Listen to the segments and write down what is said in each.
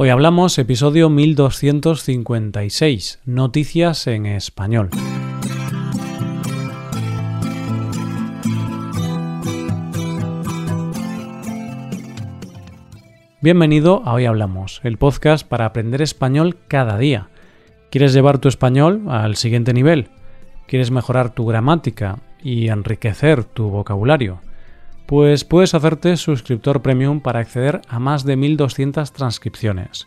Hoy hablamos episodio 1256, Noticias en español. Bienvenido a Hoy Hablamos, el podcast para aprender español cada día. ¿Quieres llevar tu español al siguiente nivel? ¿Quieres mejorar tu gramática y enriquecer tu vocabulario? Pues puedes hacerte suscriptor premium para acceder a más de 1200 transcripciones,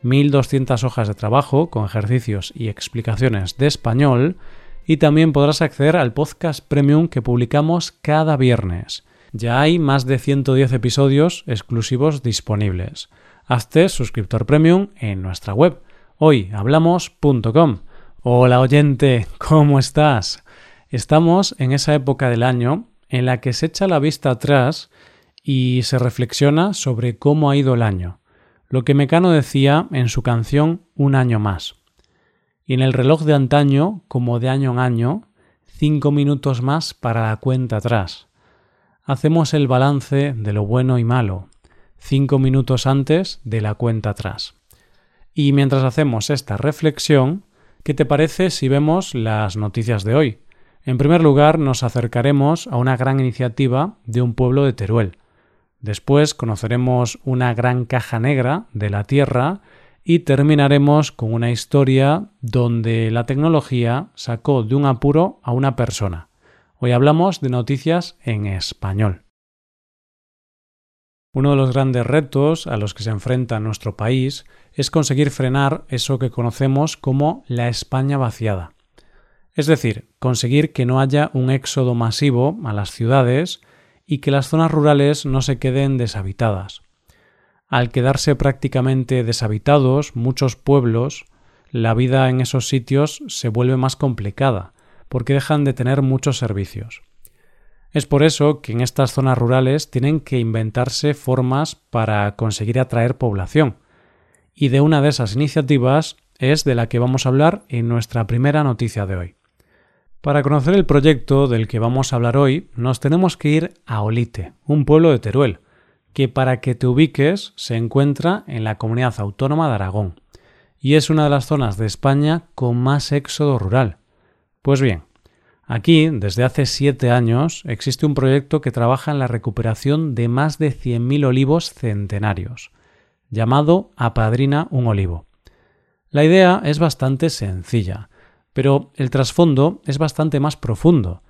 1200 hojas de trabajo con ejercicios y explicaciones de español y también podrás acceder al podcast premium que publicamos cada viernes. Ya hay más de 110 episodios exclusivos disponibles. Hazte suscriptor premium en nuestra web hoyhablamos.com. Hola oyente, ¿cómo estás? Estamos en esa época del año en la que se echa la vista atrás y se reflexiona sobre cómo ha ido el año, lo que Mecano decía en su canción Un año más. Y en el reloj de antaño, como de año en año, cinco minutos más para la cuenta atrás. Hacemos el balance de lo bueno y malo, cinco minutos antes de la cuenta atrás. Y mientras hacemos esta reflexión, ¿qué te parece si vemos las noticias de hoy? En primer lugar, nos acercaremos a una gran iniciativa de un pueblo de Teruel. Después conoceremos una gran caja negra de la Tierra y terminaremos con una historia donde la tecnología sacó de un apuro a una persona. Hoy hablamos de noticias en español. Uno de los grandes retos a los que se enfrenta nuestro país es conseguir frenar eso que conocemos como la España vaciada. Es decir, conseguir que no haya un éxodo masivo a las ciudades y que las zonas rurales no se queden deshabitadas. Al quedarse prácticamente deshabitados muchos pueblos, la vida en esos sitios se vuelve más complicada, porque dejan de tener muchos servicios. Es por eso que en estas zonas rurales tienen que inventarse formas para conseguir atraer población. Y de una de esas iniciativas es de la que vamos a hablar en nuestra primera noticia de hoy. Para conocer el proyecto del que vamos a hablar hoy, nos tenemos que ir a Olite, un pueblo de Teruel, que para que te ubiques se encuentra en la comunidad autónoma de Aragón, y es una de las zonas de España con más éxodo rural. Pues bien, aquí, desde hace siete años, existe un proyecto que trabaja en la recuperación de más de 100.000 olivos centenarios, llamado Apadrina un olivo. La idea es bastante sencilla, pero el trasfondo es bastante más profundo,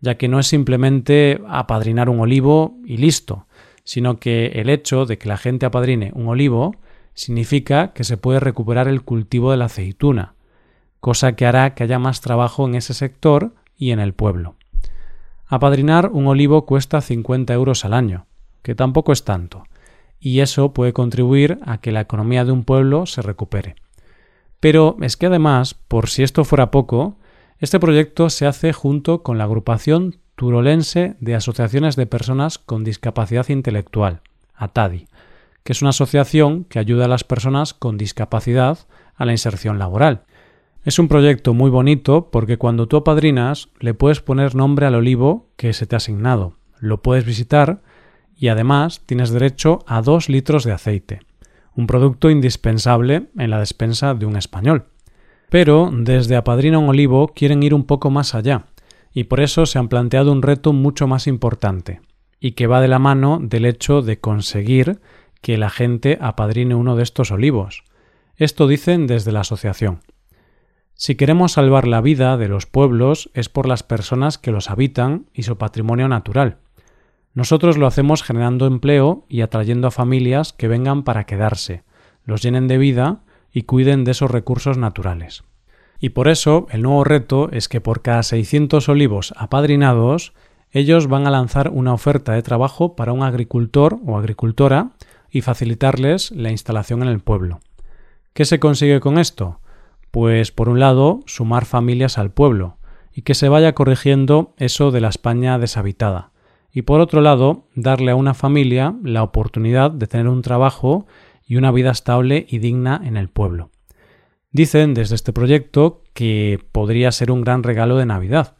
ya que no es simplemente apadrinar un olivo y listo, sino que el hecho de que la gente apadrine un olivo significa que se puede recuperar el cultivo de la aceituna, cosa que hará que haya más trabajo en ese sector y en el pueblo. Apadrinar un olivo cuesta 50 euros al año, que tampoco es tanto, y eso puede contribuir a que la economía de un pueblo se recupere. Pero es que además, por si esto fuera poco, este proyecto se hace junto con la agrupación turolense de asociaciones de personas con discapacidad intelectual, ATADI, que es una asociación que ayuda a las personas con discapacidad a la inserción laboral. Es un proyecto muy bonito porque cuando tú apadrinas le puedes poner nombre al olivo que se te ha asignado, lo puedes visitar y además tienes derecho a dos litros de aceite un producto indispensable en la despensa de un español. Pero desde Apadrina un Olivo quieren ir un poco más allá, y por eso se han planteado un reto mucho más importante, y que va de la mano del hecho de conseguir que la gente apadrine uno de estos olivos. Esto dicen desde la asociación. Si queremos salvar la vida de los pueblos es por las personas que los habitan y su patrimonio natural. Nosotros lo hacemos generando empleo y atrayendo a familias que vengan para quedarse, los llenen de vida y cuiden de esos recursos naturales. Y por eso el nuevo reto es que por cada 600 olivos apadrinados, ellos van a lanzar una oferta de trabajo para un agricultor o agricultora y facilitarles la instalación en el pueblo. ¿Qué se consigue con esto? Pues por un lado, sumar familias al pueblo y que se vaya corrigiendo eso de la España deshabitada y por otro lado, darle a una familia la oportunidad de tener un trabajo y una vida estable y digna en el pueblo. Dicen desde este proyecto que podría ser un gran regalo de Navidad.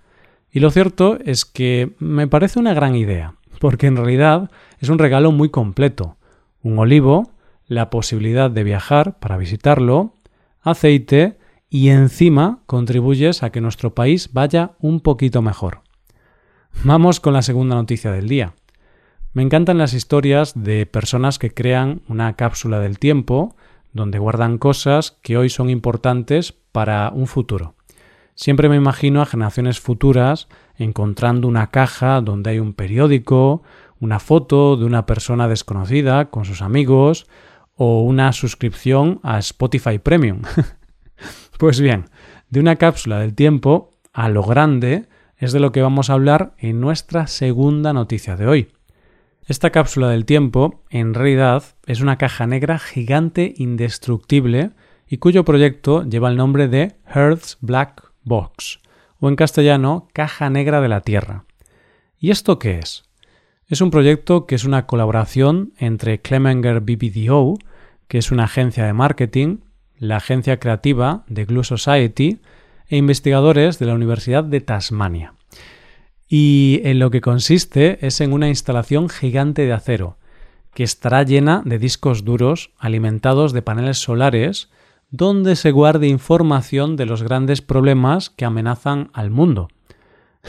Y lo cierto es que me parece una gran idea, porque en realidad es un regalo muy completo. Un olivo, la posibilidad de viajar para visitarlo, aceite y encima contribuyes a que nuestro país vaya un poquito mejor. Vamos con la segunda noticia del día. Me encantan las historias de personas que crean una cápsula del tiempo donde guardan cosas que hoy son importantes para un futuro. Siempre me imagino a generaciones futuras encontrando una caja donde hay un periódico, una foto de una persona desconocida con sus amigos o una suscripción a Spotify Premium. pues bien, de una cápsula del tiempo a lo grande es de lo que vamos a hablar en nuestra segunda noticia de hoy. Esta cápsula del tiempo, en realidad, es una caja negra gigante indestructible y cuyo proyecto lleva el nombre de Earth's Black Box, o en castellano, Caja Negra de la Tierra. ¿Y esto qué es? Es un proyecto que es una colaboración entre Clemenger BBDO, que es una agencia de marketing, la agencia creativa de Glue Society e investigadores de la Universidad de Tasmania y en lo que consiste es en una instalación gigante de acero, que estará llena de discos duros alimentados de paneles solares, donde se guarde información de los grandes problemas que amenazan al mundo.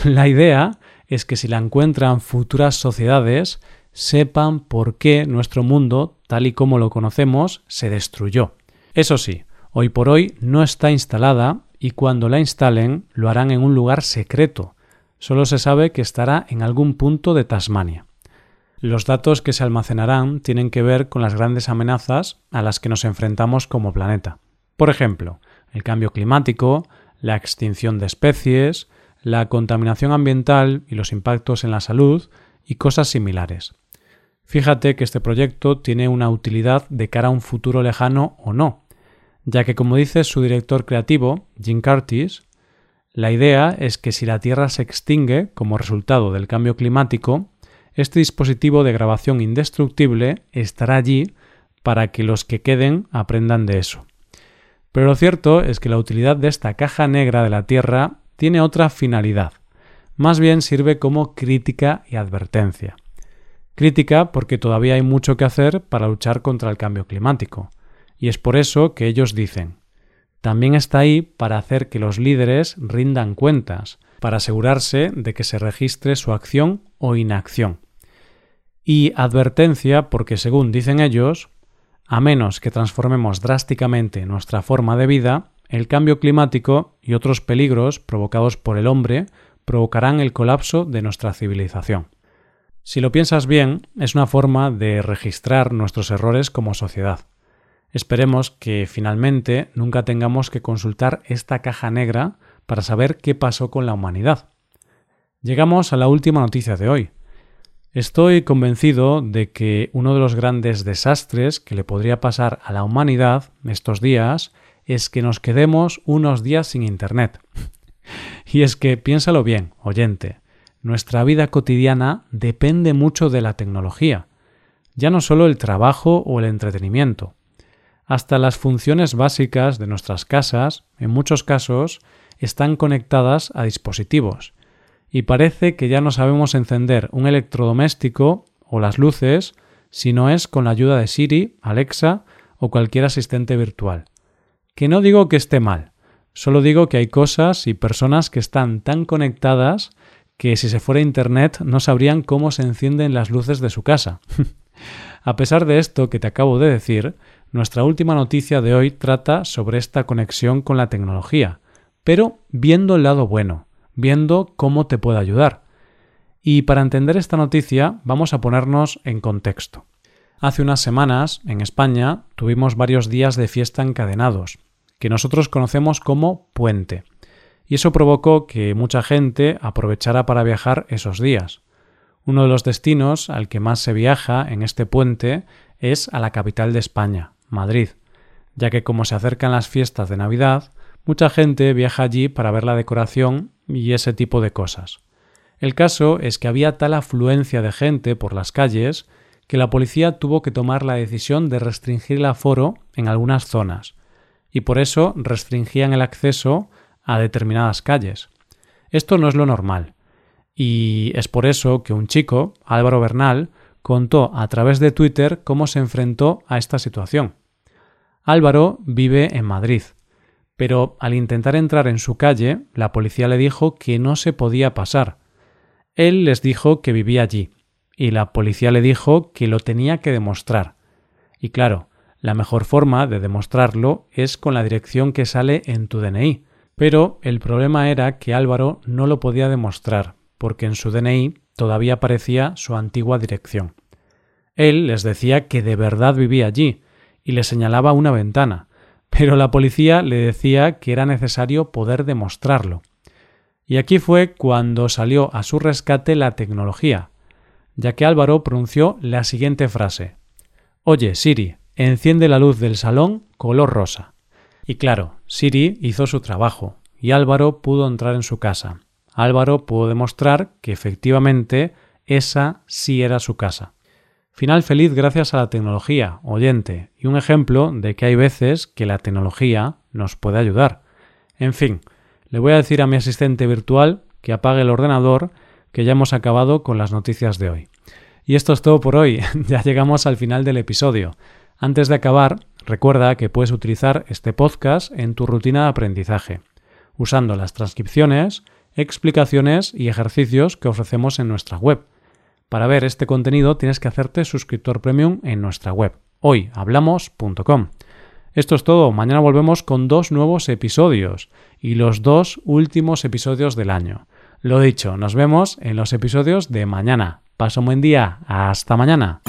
La idea es que si la encuentran futuras sociedades, sepan por qué nuestro mundo, tal y como lo conocemos, se destruyó. Eso sí, hoy por hoy no está instalada y cuando la instalen lo harán en un lugar secreto, Solo se sabe que estará en algún punto de Tasmania. Los datos que se almacenarán tienen que ver con las grandes amenazas a las que nos enfrentamos como planeta. Por ejemplo, el cambio climático, la extinción de especies, la contaminación ambiental y los impactos en la salud y cosas similares. Fíjate que este proyecto tiene una utilidad de cara a un futuro lejano o no, ya que como dice su director creativo, Jim Curtis, la idea es que si la Tierra se extingue como resultado del cambio climático, este dispositivo de grabación indestructible estará allí para que los que queden aprendan de eso. Pero lo cierto es que la utilidad de esta caja negra de la Tierra tiene otra finalidad. Más bien sirve como crítica y advertencia. Crítica porque todavía hay mucho que hacer para luchar contra el cambio climático. Y es por eso que ellos dicen, también está ahí para hacer que los líderes rindan cuentas, para asegurarse de que se registre su acción o inacción. Y advertencia porque, según dicen ellos, a menos que transformemos drásticamente nuestra forma de vida, el cambio climático y otros peligros provocados por el hombre provocarán el colapso de nuestra civilización. Si lo piensas bien, es una forma de registrar nuestros errores como sociedad. Esperemos que finalmente nunca tengamos que consultar esta caja negra para saber qué pasó con la humanidad. Llegamos a la última noticia de hoy. Estoy convencido de que uno de los grandes desastres que le podría pasar a la humanidad estos días es que nos quedemos unos días sin Internet. y es que piénsalo bien, oyente, nuestra vida cotidiana depende mucho de la tecnología, ya no solo el trabajo o el entretenimiento hasta las funciones básicas de nuestras casas, en muchos casos, están conectadas a dispositivos, y parece que ya no sabemos encender un electrodoméstico o las luces si no es con la ayuda de Siri, Alexa o cualquier asistente virtual. Que no digo que esté mal, solo digo que hay cosas y personas que están tan conectadas que si se fuera Internet no sabrían cómo se encienden las luces de su casa. a pesar de esto que te acabo de decir, nuestra última noticia de hoy trata sobre esta conexión con la tecnología, pero viendo el lado bueno, viendo cómo te puede ayudar. Y para entender esta noticia vamos a ponernos en contexto. Hace unas semanas, en España, tuvimos varios días de fiesta encadenados, que nosotros conocemos como puente, y eso provocó que mucha gente aprovechara para viajar esos días. Uno de los destinos al que más se viaja en este puente es a la capital de España, Madrid, ya que como se acercan las fiestas de Navidad, mucha gente viaja allí para ver la decoración y ese tipo de cosas. El caso es que había tal afluencia de gente por las calles que la policía tuvo que tomar la decisión de restringir el aforo en algunas zonas, y por eso restringían el acceso a determinadas calles. Esto no es lo normal, y es por eso que un chico, Álvaro Bernal, contó a través de Twitter cómo se enfrentó a esta situación. Álvaro vive en Madrid, pero al intentar entrar en su calle, la policía le dijo que no se podía pasar. Él les dijo que vivía allí, y la policía le dijo que lo tenía que demostrar. Y claro, la mejor forma de demostrarlo es con la dirección que sale en tu DNI, pero el problema era que Álvaro no lo podía demostrar, porque en su DNI todavía aparecía su antigua dirección. Él les decía que de verdad vivía allí, y le señalaba una ventana, pero la policía le decía que era necesario poder demostrarlo. Y aquí fue cuando salió a su rescate la tecnología, ya que Álvaro pronunció la siguiente frase Oye, Siri, enciende la luz del salón color rosa. Y claro, Siri hizo su trabajo, y Álvaro pudo entrar en su casa. Álvaro pudo demostrar que efectivamente esa sí era su casa. Final feliz gracias a la tecnología, oyente, y un ejemplo de que hay veces que la tecnología nos puede ayudar. En fin, le voy a decir a mi asistente virtual que apague el ordenador, que ya hemos acabado con las noticias de hoy. Y esto es todo por hoy, ya llegamos al final del episodio. Antes de acabar, recuerda que puedes utilizar este podcast en tu rutina de aprendizaje, usando las transcripciones, explicaciones y ejercicios que ofrecemos en nuestra web. Para ver este contenido tienes que hacerte suscriptor premium en nuestra web, hoyhablamos.com. Esto es todo, mañana volvemos con dos nuevos episodios y los dos últimos episodios del año. Lo dicho, nos vemos en los episodios de mañana. Paso un buen día, hasta mañana.